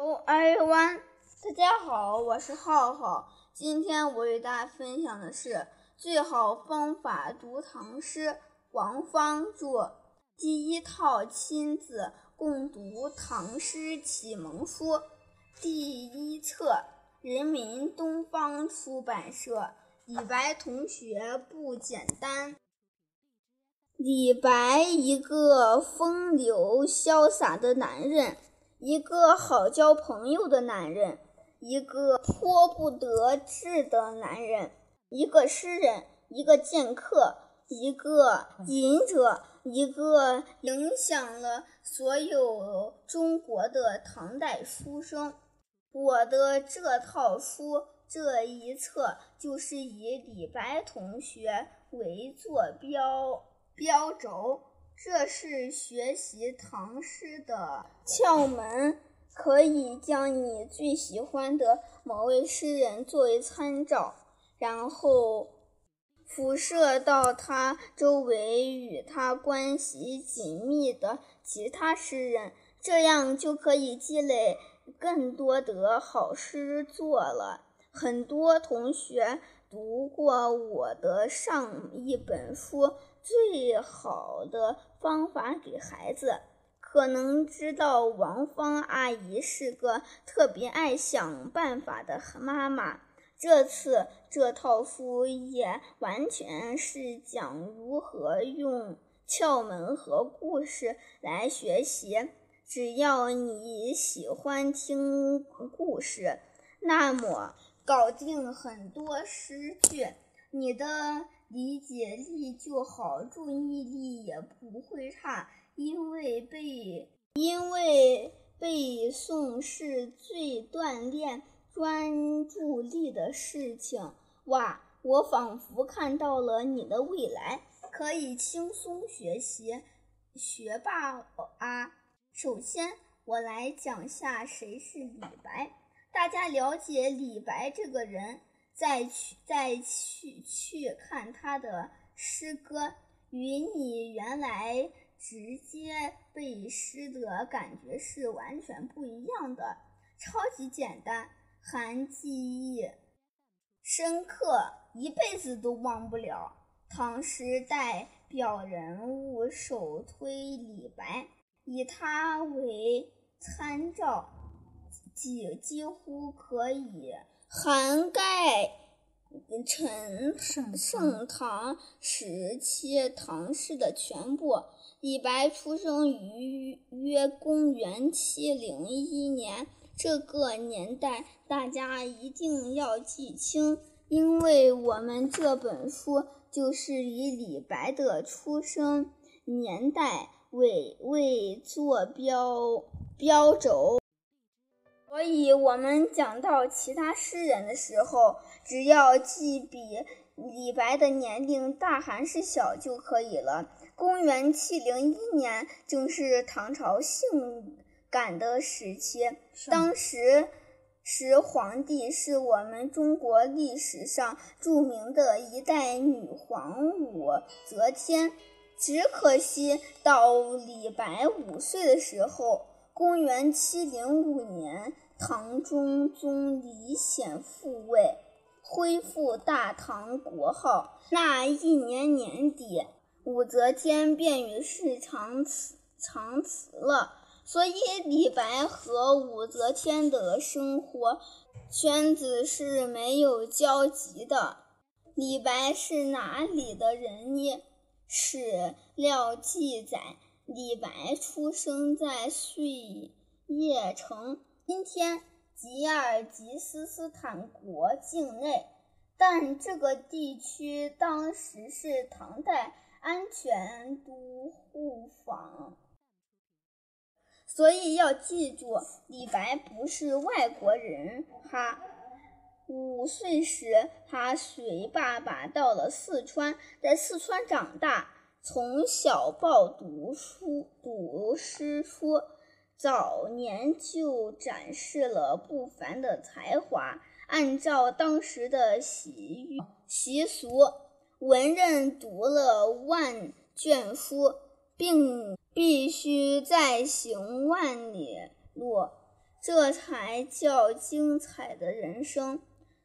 oi one 大家好，我是浩浩。今天我与大家分享的是最好方法读唐诗，王芳著。第一套亲子共读唐诗启蒙书，第一册，人民东方出版社。李白同学不简单。李白一个风流潇洒的男人。一个好交朋友的男人，一个颇不得志的男人，一个诗人，一个剑客，一个隐者，一个影响了所有中国的唐代书生。我的这套书这一册就是以李白同学为坐标标轴。这是学习唐诗的窍门，可以将你最喜欢的某位诗人作为参照，然后辐射到他周围与他关系紧密的其他诗人，这样就可以积累更多的好诗作了。很多同学读过我的上一本书。最好的方法给孩子，可能知道王芳阿姨是个特别爱想办法的妈妈。这次这套书也完全是讲如何用窍门和故事来学习。只要你喜欢听故事，那么搞定很多诗句，你的。理解力就好，注意力也不会差，因为背因为背诵是最锻炼专注力的事情。哇，我仿佛看到了你的未来，可以轻松学习，学霸啊！首先，我来讲下谁是李白，大家了解李白这个人。再去再去去看他的诗歌，与你原来直接背诗的感觉是完全不一样的，超级简单，含记忆深刻，一辈子都忘不了。唐诗代表人物首推李白，以他为参照，几几乎可以。涵盖陈盛唐时期唐诗的全部。李白出生于约公元七零一年，这个年代大家一定要记清，因为我们这本书就是以李白的出生年代为为坐标标轴。所以，我们讲到其他诗人的时候，只要记比李白的年龄大还是小就可以了。公元七零一年正是唐朝性感的时期，当时时皇帝是我们中国历史上著名的一代女皇武则天。只可惜，到李白五岁的时候。公元七零五年，唐中宗李显复位，恢复大唐国号。那一年年底，武则天便与世长辞长辞了，所以李白和武则天的生活圈子是没有交集的。李白是哪里的人呢？史料记载。李白出生在碎叶城，今天吉尔吉斯斯坦国境内，但这个地区当时是唐代安全都护坊，所以要记住，李白不是外国人哈。五岁时，他随爸爸到了四川，在四川长大。从小报读书、读诗书，早年就展示了不凡的才华。按照当时的习习俗，文人读了万卷书，并必须再行万里路，这才叫精彩的人生。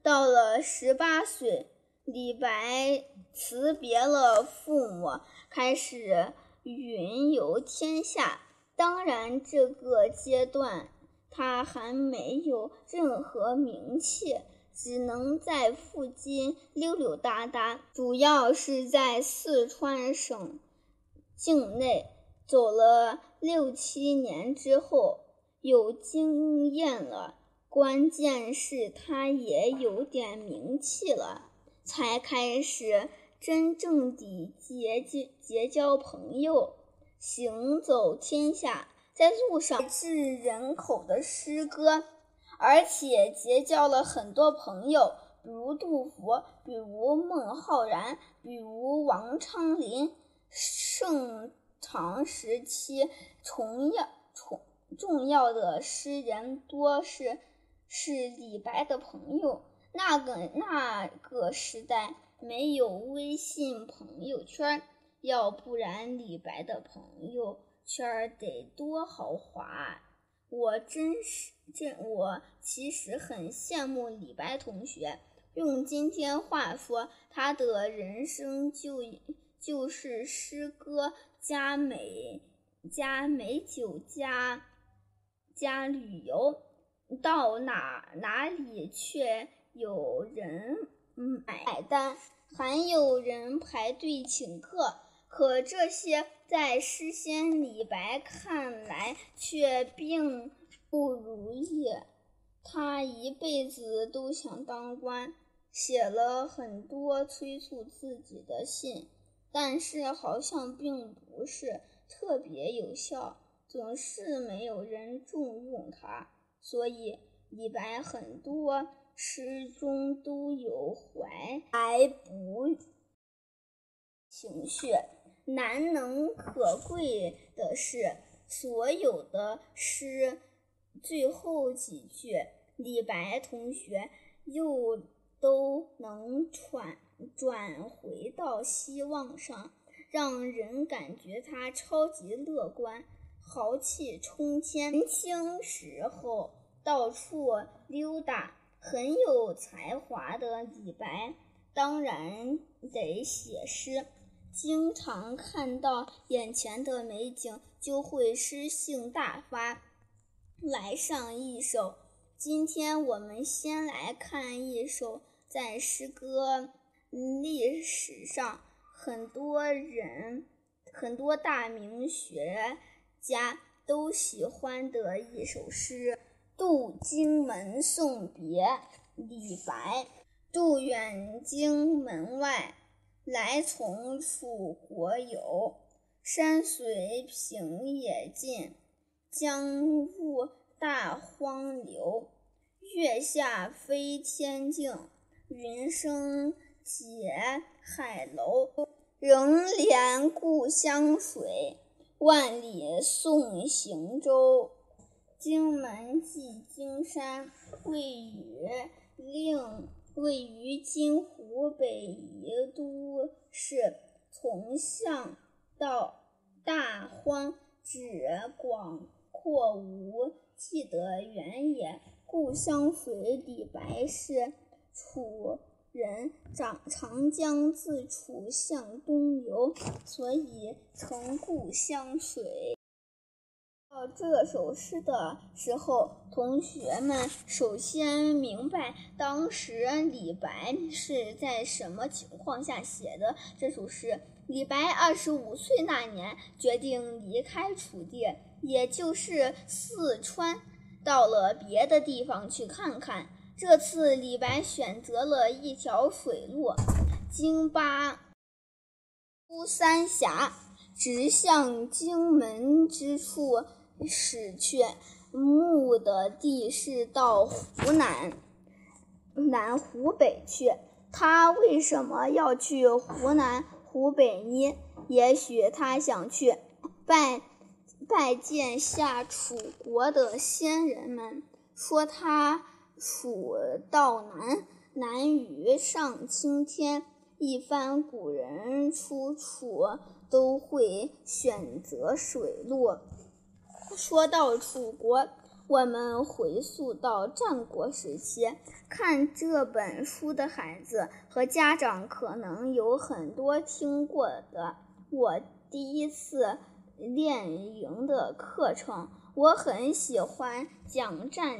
到了十八岁，李白辞别了父母，开始云游天下。当然，这个阶段他还没有任何名气，只能在附近溜溜达达，主要是在四川省境内走了六七年之后，有经验了。关键是他也有点名气了，才开始真正地结结结交朋友，行走天下，在路上致人口的诗歌，而且结交了很多朋友，如杜甫，比如孟浩然，比如王昌龄。盛唐时期，重要重重要的诗人多是。是李白的朋友。那个那个时代没有微信朋友圈，要不然李白的朋友圈得多豪华！我真是这，我其实很羡慕李白同学。用今天话说，他的人生就就是诗歌加美加美酒加加旅游。到哪哪里却有人买单，还有人排队请客。可这些在诗仙李白看来却并不如意。他一辈子都想当官，写了很多催促自己的信，但是好像并不是特别有效，总是没有人重用他。所以，李白很多诗中都有怀才不情绪。难能可贵的是，所有的诗最后几句，李白同学又都能转转回到希望上，让人感觉他超级乐观。豪气冲天，年轻时候到处溜达，很有才华的李白，当然得写诗。经常看到眼前的美景，就会诗兴大发，来上一首。今天我们先来看一首在诗歌历史上很多人、很多大名学。家都喜欢的一首诗《渡荆门送别》，李白。渡远荆门外，来从楚国游。山水平野尽，江入大荒流。月下飞天镜，云生结海楼。仍怜故乡水。万里送行舟，荆门即荆山，位于令位于今湖北宜都市。从象到大荒，指广阔无际的原野。故乡水，李白是楚。人长长江自楚向东流，所以称故乡水。这首诗的时候，同学们首先明白当时李白是在什么情况下写的这首诗。李白二十五岁那年，决定离开楚地，也就是四川，到了别的地方去看看。这次李白选择了一条水路，经巴乌三峡，直向荆门之处驶去。目的地是到湖南、南湖北去。他为什么要去湖南、湖北呢？也许他想去拜拜见下楚国的先人们，说他。楚道难，难于上青天。一般古人出楚都会选择水路。说到楚国，我们回溯到战国时期，看这本书的孩子和家长可能有很多听过的。我第一次练营的课程，我很喜欢讲战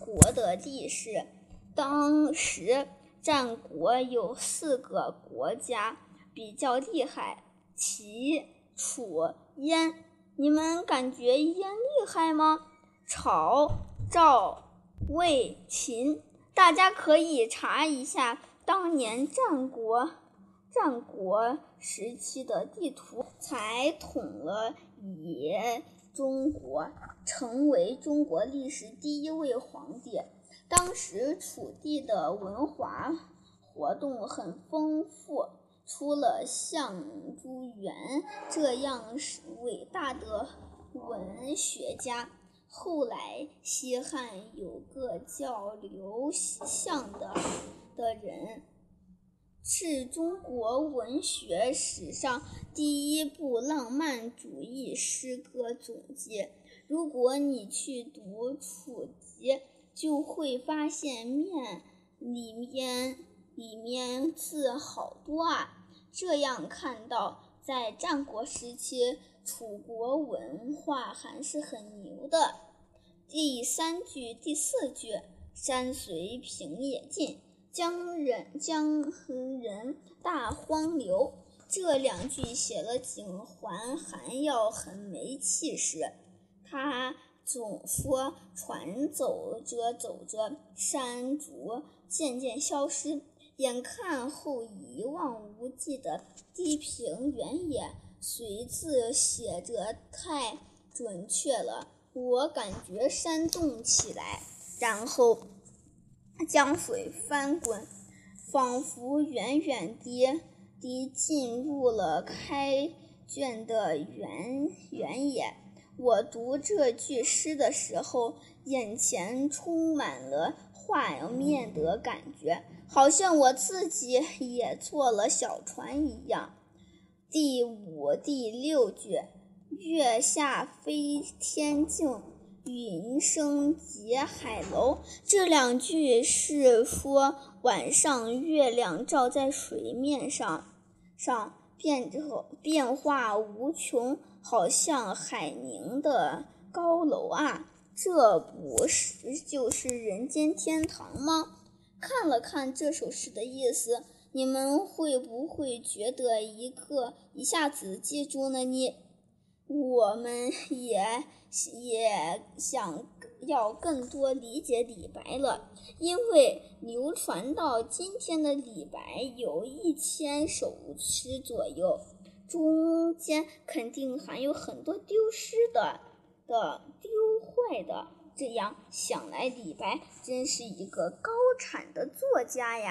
国的历史。当时战国有四个国家比较厉害：齐、楚、燕。你们感觉燕厉害吗？曹、赵、魏、秦，大家可以查一下当年战国战国时期的地图，才统了以中国，成为中国历史第一位皇帝。当时楚地的文化活动很丰富，出了像朱元这样伟大的文学家。后来，西汉有个叫刘向的的人，是中国文学史上第一部浪漫主义诗歌总集。如果你去读《楚集》，就会发现面里面里面字好多啊。这样看到，在战国时期。楚国文化还是很牛的。第三句、第四句“山随平野尽，江人江人大荒流”这两句写了景还还要很没气势。他总说船走着走着，山竹渐渐消失，眼看后一望无际的地平原野。随字写着太准确了，我感觉山动起来，然后江水翻滚，仿佛远远地地进入了开卷的原原野。我读这句诗的时候，眼前充满了画面的感觉，好像我自己也坐了小船一样。第五、第六句“月下飞天镜，云生结海楼”这两句是说晚上月亮照在水面上，上变变化无穷，好像海宁的高楼啊！这不是就是人间天堂吗？看了看这首诗的意思。你们会不会觉得一个一下子记住了呢？我们也也想要更多理解李白了，因为流传到今天的李白有一千首诗左右，中间肯定还有很多丢失的、的丢坏的。这样想来，李白真是一个高产的作家呀。